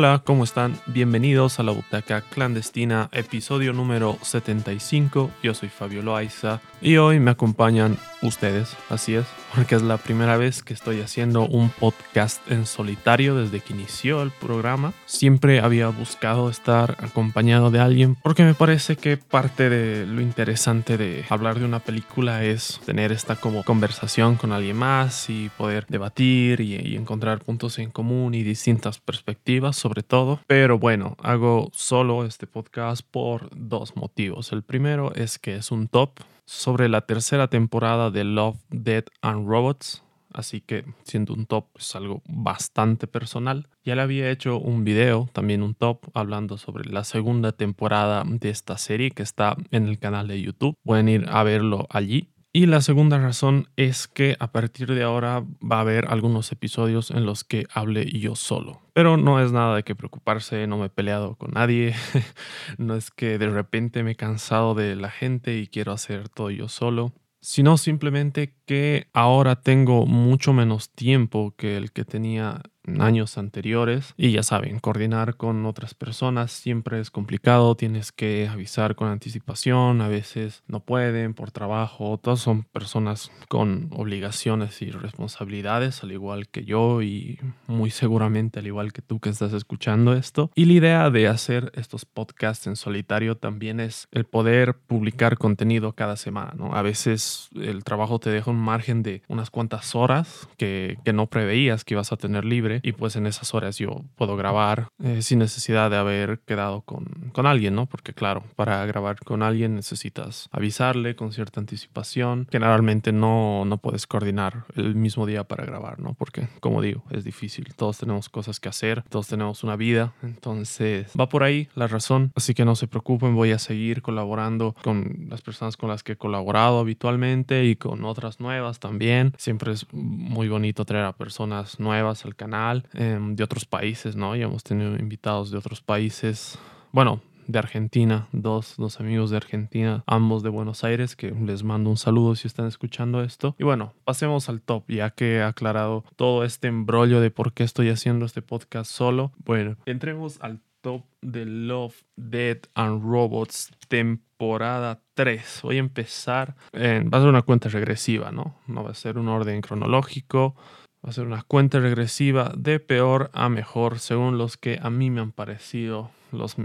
Hola, ¿cómo están? Bienvenidos a la Butaca Clandestina, episodio número 75. Yo soy Fabio Loaiza y hoy me acompañan ustedes, así es, porque es la primera vez que estoy haciendo un podcast en solitario desde que inició el programa. Siempre había buscado estar acompañado de alguien porque me parece que parte de lo interesante de hablar de una película es tener esta como conversación con alguien más y poder debatir y, y encontrar puntos en común y distintas perspectivas sobre todo. Pero bueno, hago solo este podcast por dos motivos. El primero es que es un top sobre la tercera temporada de Love, Dead and Robots. Así que siendo un top es algo bastante personal. Ya le había hecho un video, también un top, hablando sobre la segunda temporada de esta serie que está en el canal de YouTube. Pueden ir a verlo allí. Y la segunda razón es que a partir de ahora va a haber algunos episodios en los que hable yo solo. Pero no es nada de que preocuparse, no me he peleado con nadie, no es que de repente me he cansado de la gente y quiero hacer todo yo solo, sino simplemente que ahora tengo mucho menos tiempo que el que tenía años anteriores. Y ya saben, coordinar con otras personas siempre es complicado, tienes que avisar con anticipación, a veces no pueden por trabajo, todas son personas con obligaciones y responsabilidades al igual que yo y muy seguramente al igual que tú que estás escuchando esto. Y la idea de hacer estos podcasts en solitario también es el poder publicar contenido cada semana, ¿no? A veces el trabajo te deja un margen de unas cuantas horas que, que no preveías que ibas a tener libre y pues en esas horas yo puedo grabar eh, sin necesidad de haber quedado con, con alguien, ¿no? Porque claro, para grabar con alguien necesitas avisarle con cierta anticipación. Generalmente no, no puedes coordinar el mismo día para grabar, ¿no? Porque como digo, es difícil. Todos tenemos cosas que hacer, todos tenemos una vida, entonces va por ahí la razón. Así que no se preocupen, voy a seguir colaborando con las personas con las que he colaborado habitualmente y con otras nuevas también. Siempre es muy bonito traer a personas nuevas al canal Em, de otros países, ¿no? Ya hemos tenido invitados de otros países. Bueno, de Argentina, dos, dos amigos de Argentina, ambos de Buenos Aires, que les mando un saludo si están escuchando esto. Y bueno, pasemos al top, ya que he aclarado todo este embrollo de por qué eestoy haciendo este podcast solo. Bueno, entremos al top de Love, Dead and Robots temporada 3. Voy a empezar, en, va a ser una cuenta regresiva, ¿no? No va a ser un orden cronológico. Va a ser una cuenta regresiva de peor a mejor según los que a mí me han parecido los,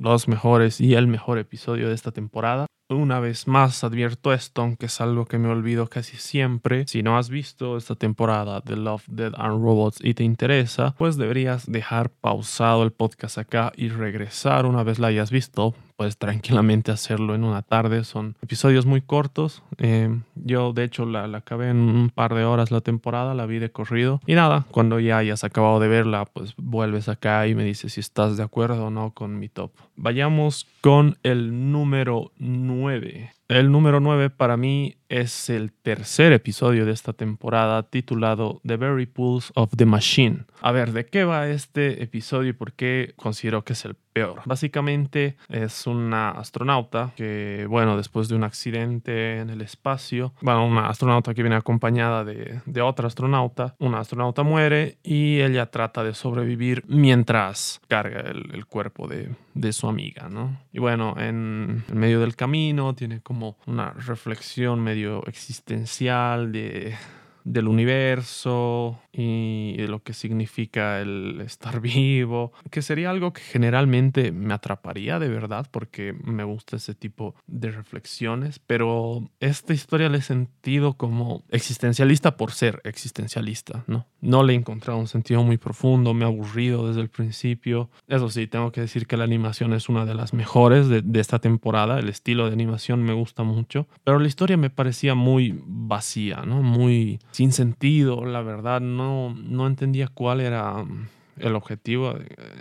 los mejores y el mejor episodio de esta temporada. Una vez más advierto esto, aunque es algo que me olvido casi siempre. Si no has visto esta temporada de Love, Dead and Robots y te interesa, pues deberías dejar pausado el podcast acá y regresar una vez la hayas visto puedes tranquilamente hacerlo en una tarde. Son episodios muy cortos. Eh, yo, de hecho, la, la, acabé en un par de horas la temporada, la vi de corrido. Y nada, cuando ya hayas acabado de verla, pues vuelves acá y me dices si estás de acuerdo o no con mi top. Vayamos con el número 9. El número 9 para mí es el tercer episodio de esta temporada titulado The Very Pulse of the Machine. A ver, ¿de qué va este episodio y por qué considero que es el peor? Básicamente es una astronauta que, bueno, después de un accidente en el espacio, bueno, una astronauta que viene acompañada de, de otra astronauta, una astronauta muere y ella trata de sobrevivir mientras carga el, el cuerpo de, de, su amiga, ¿no? Y bueno, en, en medio del camino tiene como una reflexión medio existencial de, del universo y de lo que significa el estar vivo, que sería algo que generalmente me atraparía de verdad porque me gusta ese tipo de reflexiones, pero esta historia la he sentido como existencialista por ser existencialista, ¿no? No le he encontrado un sentido muy profundo, me ha aburrido desde el principio. Eso sí, tengo que decir que la animación es una de las mejores de, de esta temporada, el estilo de animación me gusta mucho, pero la historia me parecía muy vacía, ¿no? Muy sin sentido, la verdad, no, no entendía cuál era mm, el objetivo.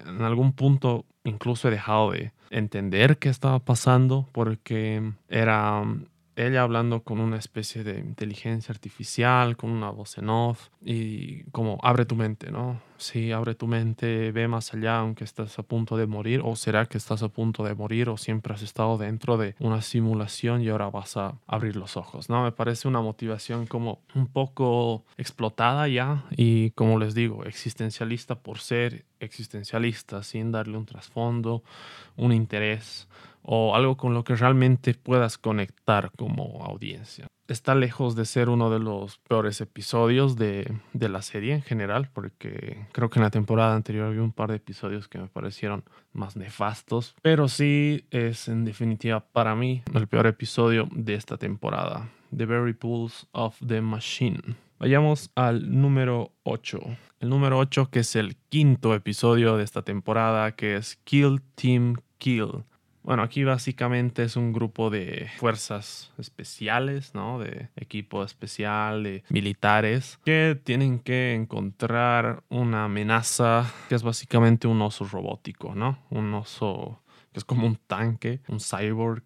En algún punto incluso he dejado de entender qué estaba pasando porque era mm, ella hablando con una especie de inteligencia artificial, con una voz en off y como abre tu mente, ¿no? Sí, abre tu mente, ve más allá aunque estás a punto de morir o será que estás a punto de morir o siempre has estado dentro de una simulación y ahora vas a abrir los ojos, ¿no? Me parece una motivación como un poco explotada ya y como les digo, existencialista por ser existencialista sin darle un trasfondo, un interés o algo con lo que realmente puedas conectar como audiencia. Está lejos de ser uno de los peores episodios de, de, la serie en general, porque creo que en la temporada anterior había un par de episodios que me parecieron más nefastos, pero sí es en definitiva para mí el peor episodio de esta temporada, The Very Pulse of the Machine. Vayamos al número 8. El número 8 que es el quinto episodio de esta temporada, que es Kill Team Kill bueno, aquí básicamente es un grupo de fuerzas especiales, ¿no? De equipo especial, de militares, que tienen que encontrar una amenaza que es básicamente un oso robótico, ¿no? Un oso que es como un tanque, un cyborg.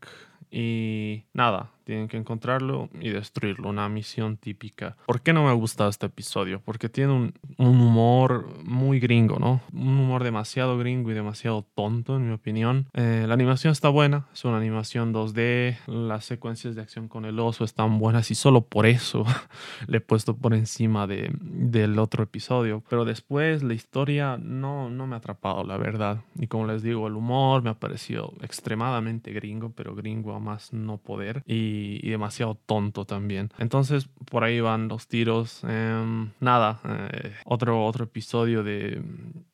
Y nada, tienen que encontrarlo y destruirlo, una misión típica. ¿Por qué no me ha gustado este episodio? Porque tiene un, humor muy gringo, ¿no? Un humor demasiado gringo y demasiado tonto, en mi opinión. Eh, la animación está buena, es una animación 2D, las secuencias de acción con el oso están buenas y solo por eso le he puesto por encima de, del otro episodio. Pero después la historia no, no me ha atrapado, la verdad. Y como les digo, el humor me ha parecido extremadamente gringo, pero gringo a más no poder. Y y, demasiado tonto también. Entonces por ahí van los tiros. Em, nada, eh, otro, otro episodio de,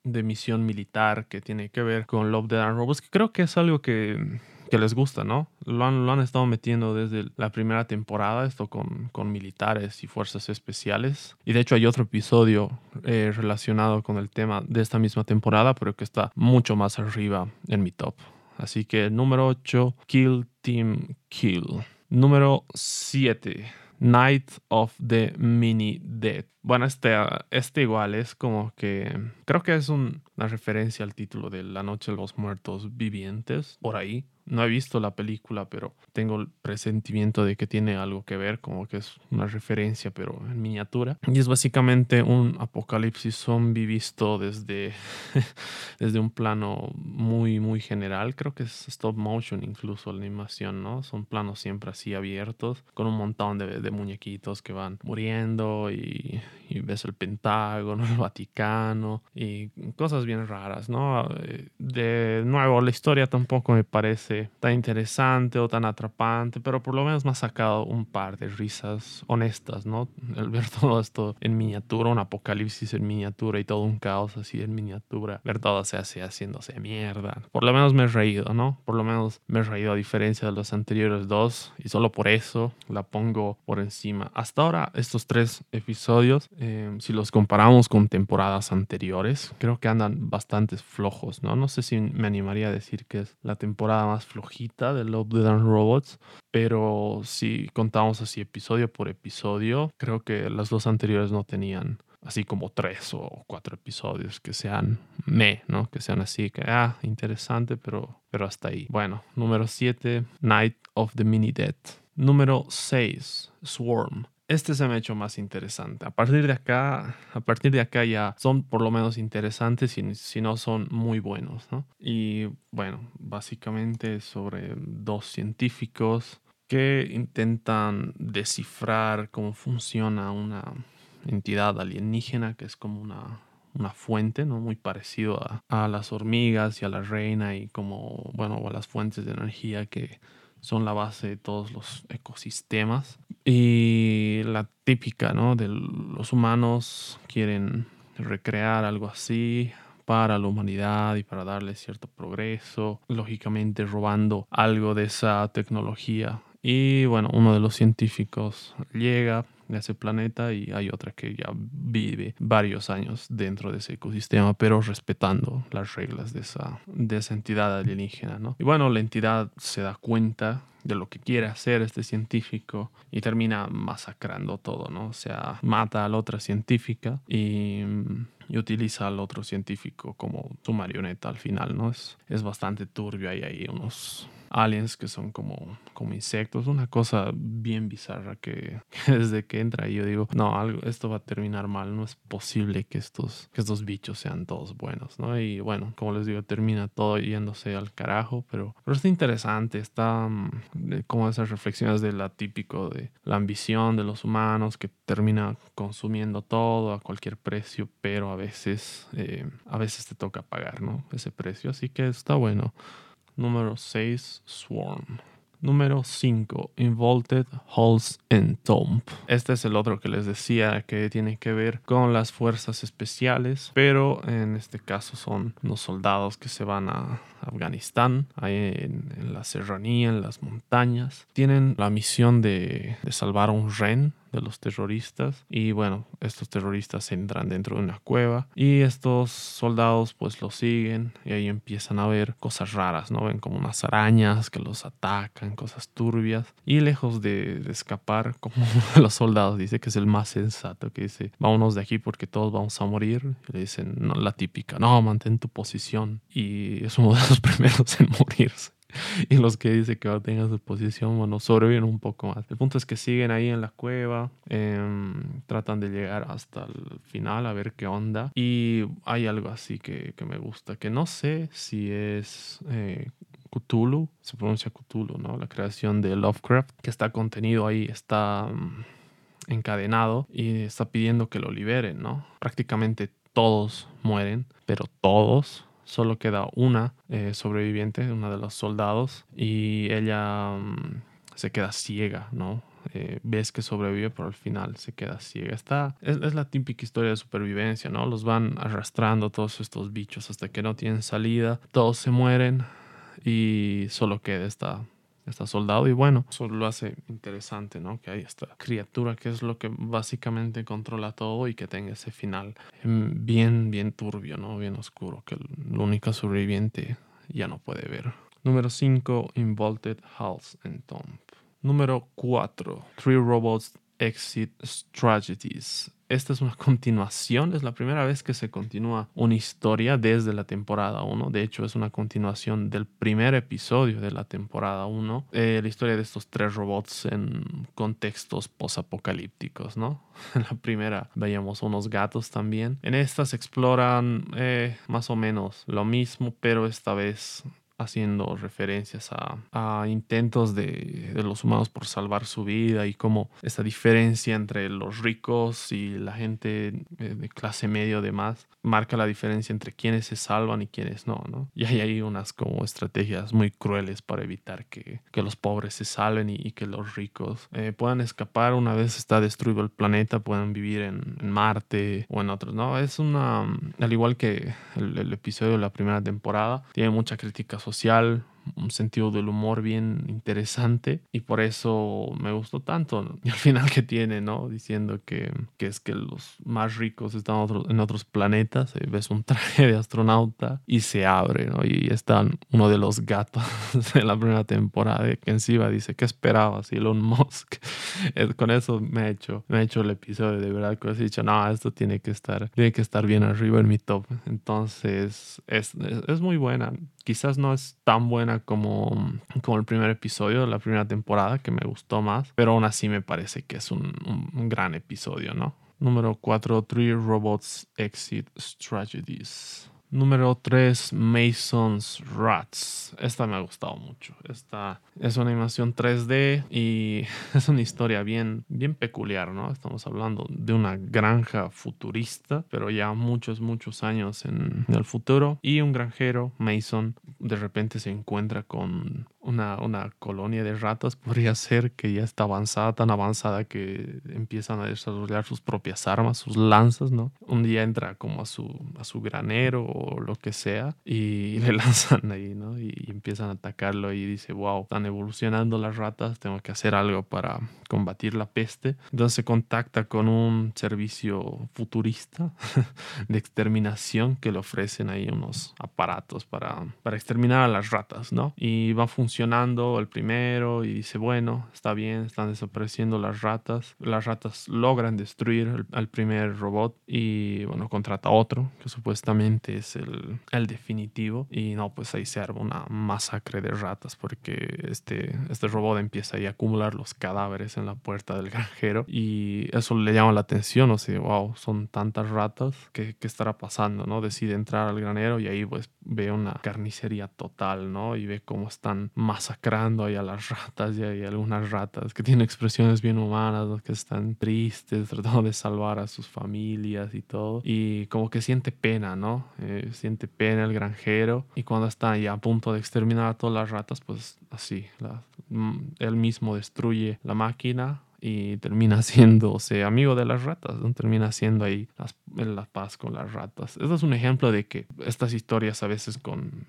de, misión militar que tiene que ver con Love, Dead and Robots, que creo que es algo que que les gusta, ¿no? Lo han, lo han, estado metiendo desde la primera temporada, esto con, con, militares y fuerzas especiales. Y de hecho hay otro episodio eh, relacionado con el tema de esta misma temporada, pero que está mucho más arriba en mi top. Así que número 8, Kill Team Kill. Número 7. Night of the Mini Dead. Bueno, este, este igual es como que creo que es una referencia al título de La Noche de los Muertos Vivientes, por ahí. No he visto la película, pero tengo el presentimiento de que tiene algo que ver, como que es una referencia, pero en miniatura. Y es básicamente un apocalipsis zombie visto desde, desde un plano muy, muy general. Creo que es stop motion incluso la animación, ¿no? Son planos siempre así abiertos, con un montón de, de muñequitos que van muriendo y, y ves el Pentágono, el Vaticano y cosas bien raras, ¿no? Eh, de nuevo, la historia tampoco me parece tan interesante o tan atrapante, pero por lo menos me ha sacado un par de risas honestas, ¿no? El ver todo esto en miniatura, un apocalipsis en miniatura y todo un caos así en miniatura, ver todo se hace haciéndose mierda. Por lo menos me he reído, ¿no? Por lo menos me he reído a diferencia de los anteriores dos y solo por eso la pongo por encima. Hasta ahora, estos tres episodios, eh, si los comparamos con temporadas anteriores, creo que andan bastante flojos, ¿no? No sé si me animaría a decir que es la temporada más flojita de Love, Dead and Robots, pero si contamos así episodio por episodio, creo que las dos anteriores no tenían así como tres o cuatro episodios que sean me, ¿no? Que sean así, que, ah, interesante, pero, pero hasta ahí. Bueno, número 7, Night of the Mini Dead. Número 6, Swarm este se me ha hecho más interesante. A partir de acá, a partir de acá ya son por lo menos interesantes si no son muy buenos, ¿no? Y bueno, básicamente sobre dos científicos que intentan descifrar cómo funciona una entidad alienígena que es como una, una fuente, ¿no? Muy parecido a, a, las hormigas y a la reina y como, bueno, a las fuentes de energía que son la base de todos los ecosistemas. Y la típica, ¿no? De los humanos quieren recrear algo así para la humanidad y para darle cierto progreso, lógicamente robando algo de esa tecnología. Y bueno, uno de los científicos llega, de ese planeta y hay otra que ya vive varios años dentro de ese ecosistema, pero respetando las reglas de esa, de esa entidad alienígena, ¿no? Y bueno, la entidad se da cuenta de lo que quiere hacer este científico y termina masacrando todo, ¿no? O sea, mata a la otra científica y, y utiliza al otro científico como su marioneta al final, ¿no? Es, es bastante turbio, hay ahí unos aliens que son como, como insectos, una cosa bien bizarra que, desde que entra ahí yo digo, no, algo, esto va a terminar mal, no es posible que estos, que estos bichos sean todos buenos, ¿no? Y bueno, como les digo, termina todo yéndose al carajo, pero, pero está interesante, está mm, como esas reflexiones de la típico de la ambición de los humanos que termina consumiendo todo a cualquier precio, pero a veces, eh, a veces te toca pagar, ¿no? Ese precio, así que está bueno. Número 6, Swarm. Número 5, Involted Halls and Tomb. Este es el otro que les decía que tiene que ver con las fuerzas especiales, pero en este caso son los soldados que se van a Afganistán, ahí en, la serranía, en las montañas. Tienen la misión de, de salvar a un ren de los terroristas. Y bueno estos terroristas entran dentro de una cueva y estos soldados pues los siguen y ahí empiezan a ver cosas raras no ven como unas arañas que los atacan cosas turbias. Y lejos de, escapar como los soldados dice que es el más sensato que dice vámonos de aquí porque todos vamos a morir y le dicen no, la típica no mantén tu posición y es uno de los primeros en morirse y los que dicen que tengan su posición, bueno, sobreviven un poco más. El punto es que siguen ahí en la cueva, em, tratan de llegar hasta el final a ver qué onda. Y hay algo así que, que me gusta, que no sé si es eh, Cthulhu, se pronuncia Cthulhu, ¿no? La creación de Lovecraft, que está contenido ahí, está mm, encadenado y está pidiendo que lo liberen, ¿no? Prácticamente todos mueren, pero todos solo queda una eh, sobreviviente, una de los soldados, y ella mm, se queda ciega, ¿no? Eh, ves que sobrevive, pero al final se queda ciega. Está, es, es, la típica historia de supervivencia, ¿no? Los van arrastrando todos estos bichos hasta que no tienen salida, todos se mueren y solo queda esta está soldado y bueno, eso lo hace interesante, ¿no? Que hay esta criatura que es lo que básicamente controla todo y que tenga ese final em, bien, bien turbio, ¿no? Bien oscuro, que el único sobreviviente ya no puede ver. Número 5, Involted House and Tomb. Número 4, Three Robots Exit Strategies. Esta es una continuación, es la primera vez que se continúa una historia desde la temporada 1. De hecho, es una continuación del primer episodio de la temporada 1. Eh, la historia de estos tres robots en contextos posapocalípticos, ¿no? En la primera veíamos unos gatos también. En esta se exploran eh, más o menos lo mismo, pero esta vez haciendo referencias a, intentos de, los humanos por salvar su vida y cómo esta diferencia entre los ricos y la gente de, clase medio demás marca la diferencia entre quienes se salvan y quienes no, ¿no? Y hay ahí unas como estrategias muy crueles para evitar que, los pobres se salven y, que los ricos eh, puedan escapar una vez está destruido el planeta, puedan vivir en, Marte o en otros, ¿no? Es una, al igual que el, el episodio de la primera temporada, tiene mucha crítica social, un sentido del humor bien interesante y por eso me gustó tanto. Y al final que tiene, ¿no? Diciendo que, que es que los más ricos están en otros planetas, eh, ves un traje de astronauta y se abre, ¿no? Y está uno de los gatos de la primera temporada que encima dice, ¿qué esperabas? Elon Musk. Con eso me ha hecho, me ha hecho el episodio de verdad que he dicho, no, esto tiene que estar, tiene que estar bien arriba en mi top. Entonces, es, es, es muy buena. Quizás no es tan buena como, como el primer episodio de la primera temporada, que me gustó más, pero aún así me parece que es un, un gran episodio, ¿no? Número 4, Three Robots Exit Strategies. Número 3, Mason's Rats. Esta me ha gustado mucho. Esta es una animación 3D y es una historia bien, bien peculiar, ¿no? Estamos hablando de una granja futurista, pero ya muchos, muchos años en el futuro. Y un granjero, Mason, de repente se encuentra con una, una, colonia de ratas podría ser que ya está avanzada, tan avanzada que empiezan a desarrollar sus propias armas, sus lanzas, ¿no? Un día entra como a su, a su granero o lo que sea y le lanzan ahí, ¿no? Y, empiezan a atacarlo y dice, wow, están evolucionando las ratas, tengo que hacer algo para combatir la peste. Entonces se contacta con un servicio futurista de exterminación que le ofrecen ahí unos aparatos para, para exterminar a las ratas, ¿no? Y va a funcionar funcionando el primero y dice, bueno, está bien, están desapareciendo las ratas. Las ratas logran destruir al primer robot y bueno, contrata otro, que supuestamente es el, el definitivo. Y no, pues ahí se arma una masacre de ratas porque este, este robot empieza a acumular los cadáveres en la puerta del granjero y eso le llama la atención, o sea, wow, son tantas ratas, ¿qué, qué estará pasando? ¿no? Decide entrar al granero y ahí pues ve una carnicería total, ¿no? Y ve cómo están masacrando ahí a las ratas y hay algunas ratas que tienen expresiones bien humanas, que están tristes, tratando de salvar a sus familias y todo. Y como que siente pena, ¿no? Eh, siente pena el granjero y cuando está ya a punto de exterminar a todas las ratas, pues así, mm, él mismo destruye la máquina y termina siendo amigo de las ratas, ¿no? termina siendo ahí la paz con las ratas. Eso es un ejemplo de que estas historias a veces con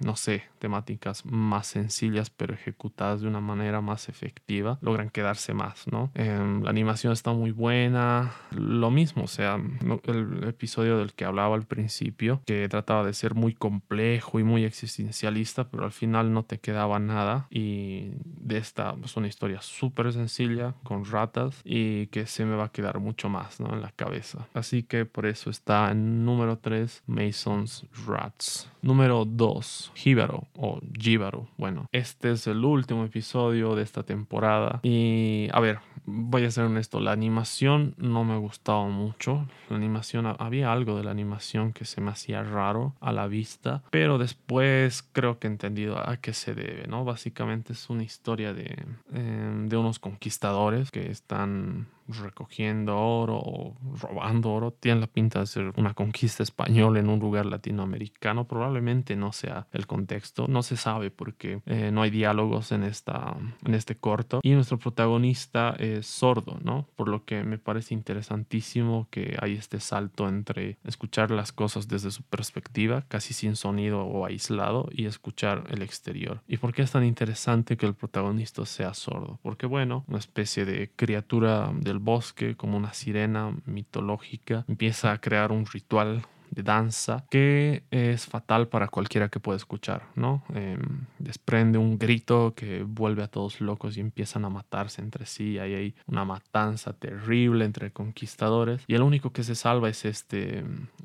no sé, temáticas más sencillas pero ejecutadas de una manera más efectiva, logran quedarse más, ¿no? Em, la animación está muy buena, lo mismo, o sea, el episodio del que hablaba al principio, que trataba de ser muy complejo y muy existencialista, pero al final no te quedaba nada y de esta es una historia súper sencilla con ratas y que se me va a quedar mucho más, ¿no? En la cabeza. Así que por eso está en número 3, Mason's Rats. Número 2, Jíbaro o Jíbaro. Bueno, este es el último episodio de esta temporada. Y a ver, voy a ser honesto, la animación no me gustaba mucho. La animación, había algo de la animación que se me hacía raro a la vista, pero después creo que he entendido a qué se debe, ¿no? Básicamente es una historia de, em, de unos conquistadores que están recogiendo oro o robando oro, tiene la pinta de ser una conquista española en un lugar latinoamericano. Probablemente no sea el contexto, no se sabe porque eh, no hay diálogos en, esta, en este corto. Y nuestro protagonista es sordo, ¿no? Por lo que me parece interesantísimo que hay este salto entre escuchar las cosas desde su perspectiva, casi sin sonido o aislado, y escuchar el exterior. ¿Y por qué es tan interesante que el protagonista sea sordo? Porque, bueno, una especie de criatura del bosque como una sirena mitológica, empieza a crear un ritual de danza que es fatal para cualquiera que pueda escuchar, ¿no? Em, desprende un grito que vuelve a todos locos y empiezan a matarse entre sí. Ahí hay una matanza terrible entre conquistadores y el único que se salva es este,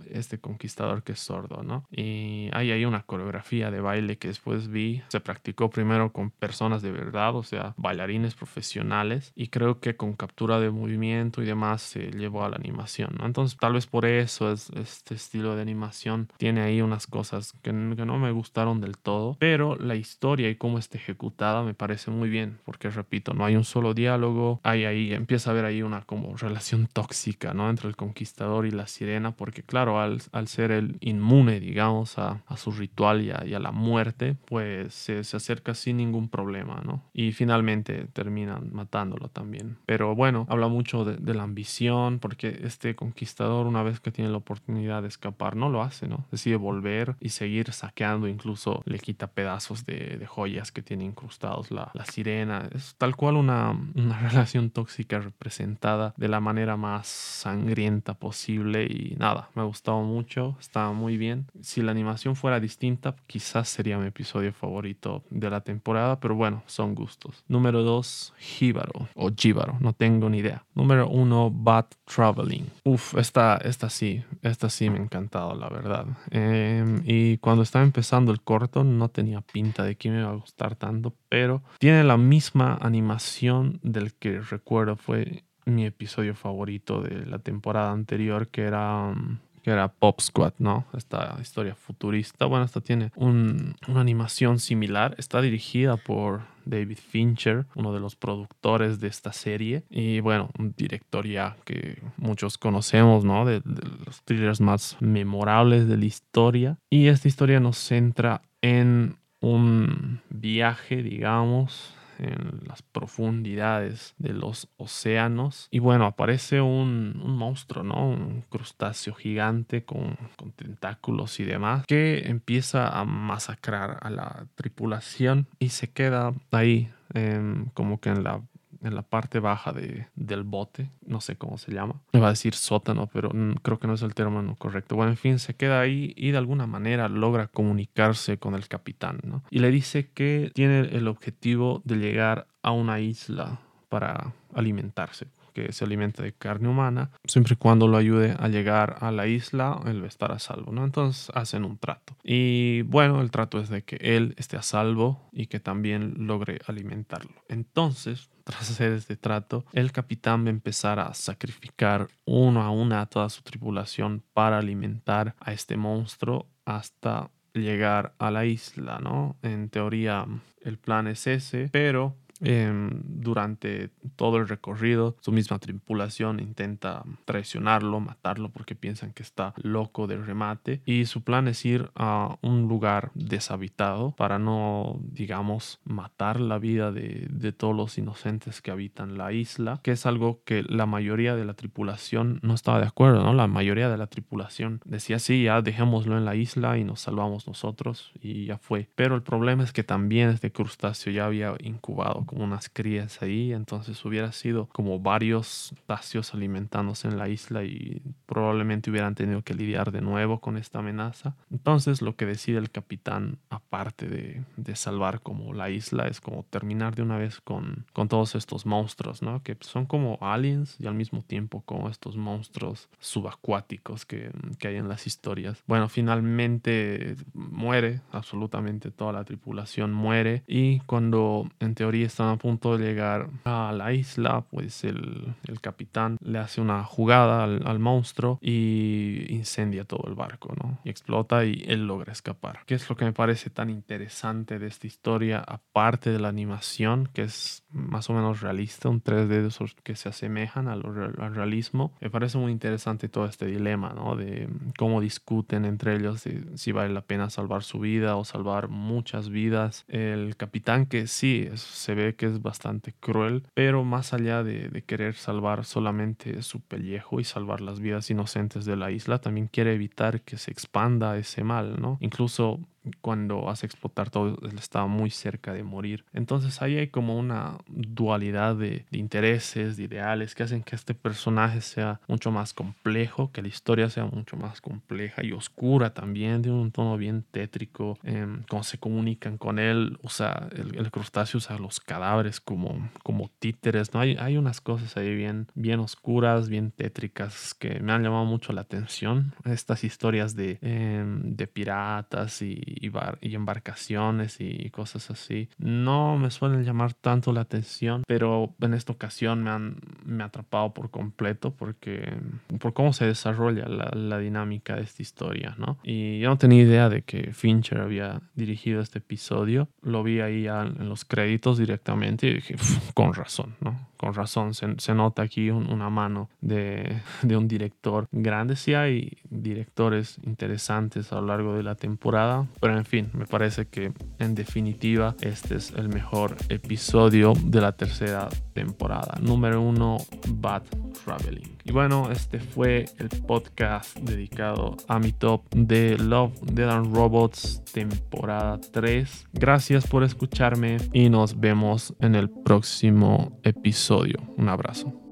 este conquistador que es sordo, ¿no? Y ahí hay una coreografía de baile que después vi, se practicó primero con personas de verdad, o sea, bailarines profesionales y creo que con captura de movimiento y demás se llevó a la animación, ¿no? Entonces tal vez por eso es este estilo de animación tiene ahí unas cosas que, no me gustaron del todo, pero la historia y cómo está ejecutada me parece muy bien, porque repito, no hay un solo diálogo, hay ahí, empieza a haber ahí una como relación tóxica, ¿no? Entre el conquistador y la sirena, porque claro, al, al ser el inmune, digamos, a, a su ritual y a, la muerte, pues se, se, acerca sin ningún problema, ¿no? Y finalmente terminan matándolo también. Pero bueno, habla mucho de, de la ambición, porque este conquistador, una vez que tiene la oportunidad de escapar, no lo hace, ¿no? Decide volver y seguir saqueando, incluso le quita pedazos de, joyas que tiene incrustados la, sirena. Es tal cual una, una relación tóxica representada de la manera más sangrienta posible y nada, me ha gustado mucho, estaba muy bien. Si la animación fuera distinta, quizás sería mi episodio favorito de la temporada, pero bueno, son gustos. Número 2, Jíbaro o Jíbaro, no tengo ni idea. Número 1, Bad Traveling. Uf, esta, esta sí, esta sí me encanta la verdad. Em, y cuando estaba empezando el corto no tenía pinta de que me iba a gustar tanto, pero tiene la misma animación del que recuerdo fue mi episodio favorito de la temporada anterior, que era um, que era Pop Squad, ¿no? Esta historia futurista. Bueno, esta tiene una animación similar. Está dirigida por David Fincher, uno de los productores de esta serie. Y bueno, un director ya que muchos conocemos, ¿no? De, de los thrillers más memorables de la historia. Y esta historia nos centra en un viaje, digamos, en las profundidades de los océanos. Y bueno, aparece un, monstruo, ¿no? Un crustáceo gigante con, con, tentáculos y demás que empieza a masacrar a la tripulación y se queda ahí em, como que en la en la parte baja de, del bote, no sé cómo se llama, me va a decir sótano, pero creo que no es el término correcto. Bueno, en fin, se queda ahí y de alguna manera logra comunicarse con el capitán, ¿no? Y le dice que tiene el objetivo de llegar a una isla para alimentarse que se alimenta de carne humana, siempre y cuando lo ayude a llegar a la isla, él va a estar a salvo, ¿no? Entonces hacen un trato. Y bueno, el trato es de que él esté a salvo y que también logre alimentarlo. Entonces, tras hacer este trato, el capitán va a empezar a sacrificar uno a una a toda su tripulación para alimentar a este monstruo hasta llegar a la isla, ¿no? En teoría el plan es ese, pero Em, durante todo el recorrido, su misma tripulación intenta traicionarlo, matarlo porque piensan que está loco de remate y su plan es ir a un lugar deshabitado para no, digamos, matar la vida de, de todos los inocentes que habitan la isla, que es algo que la mayoría de la tripulación no estaba de acuerdo, ¿no? La mayoría de la tripulación decía, sí, ya dejémoslo en la isla y nos salvamos nosotros y ya fue. Pero el problema es que también este crustáceo ya había incubado como unas crías ahí, entonces hubiera sido como varios tacios alimentándose en la isla y probablemente hubieran tenido que lidiar de nuevo con esta amenaza. Entonces lo que decide el capitán, aparte de, de salvar como la isla, es como terminar de una vez con, con todos estos monstruos, ¿no? Que son como aliens y al mismo tiempo como estos monstruos subacuáticos que, que hay en las historias. Bueno, finalmente muere absolutamente toda la tripulación muere y cuando en teoría están a punto de llegar a la isla, pues el, el capitán le hace una jugada al, al, monstruo y incendia todo el barco, ¿no? Y explota y él logra escapar. ¿Qué es lo que me parece tan interesante de esta historia? Aparte de la animación, que es más o menos realista, un 3D de esos que se asemejan al, al realismo, me parece muy interesante todo este dilema, ¿no? De cómo discuten entre ellos de si vale la pena salvar su vida o salvar muchas vidas. El capitán que sí, se ve que es bastante cruel, pero más allá de, de, querer salvar solamente su pellejo y salvar las vidas inocentes de la isla, también quiere evitar que se expanda ese mal, ¿no? Incluso cuando hace explotar todo, él estaba muy cerca de morir. Entonces ahí hay como una dualidad de, de, intereses, de ideales, que hacen que este personaje sea mucho más complejo, que la historia sea mucho más compleja y oscura también, de un tono bien tétrico, eh, se comunican con él, usa el, el, crustáceo usa los cadáveres como, como títeres, ¿no? Hay, hay unas cosas ahí bien, bien oscuras, bien tétricas que me han llamado mucho la atención. Estas historias de, eh, de piratas y y, bar y embarcaciones y cosas así. No me suelen llamar tanto la atención, pero en esta ocasión me han me ha atrapado por completo porque por cómo se desarrolla la, la, dinámica de esta historia, ¿no? Y yo no tenía idea de que Fincher había dirigido este episodio. Lo vi ahí en los créditos directamente y dije, con razón, ¿no? Con razón, se, se nota aquí un, una mano de, de un director grande. Sí hay directores interesantes a lo largo de la temporada, pero en fin, me parece que en definitiva este es el mejor episodio de la tercera temporada. Número uno, Bad Traveling. Y bueno, este fue el podcast dedicado a mi top de Love, Dead and Robots temporada 3. Gracias por escucharme y nos vemos en el próximo episodio. Un abrazo.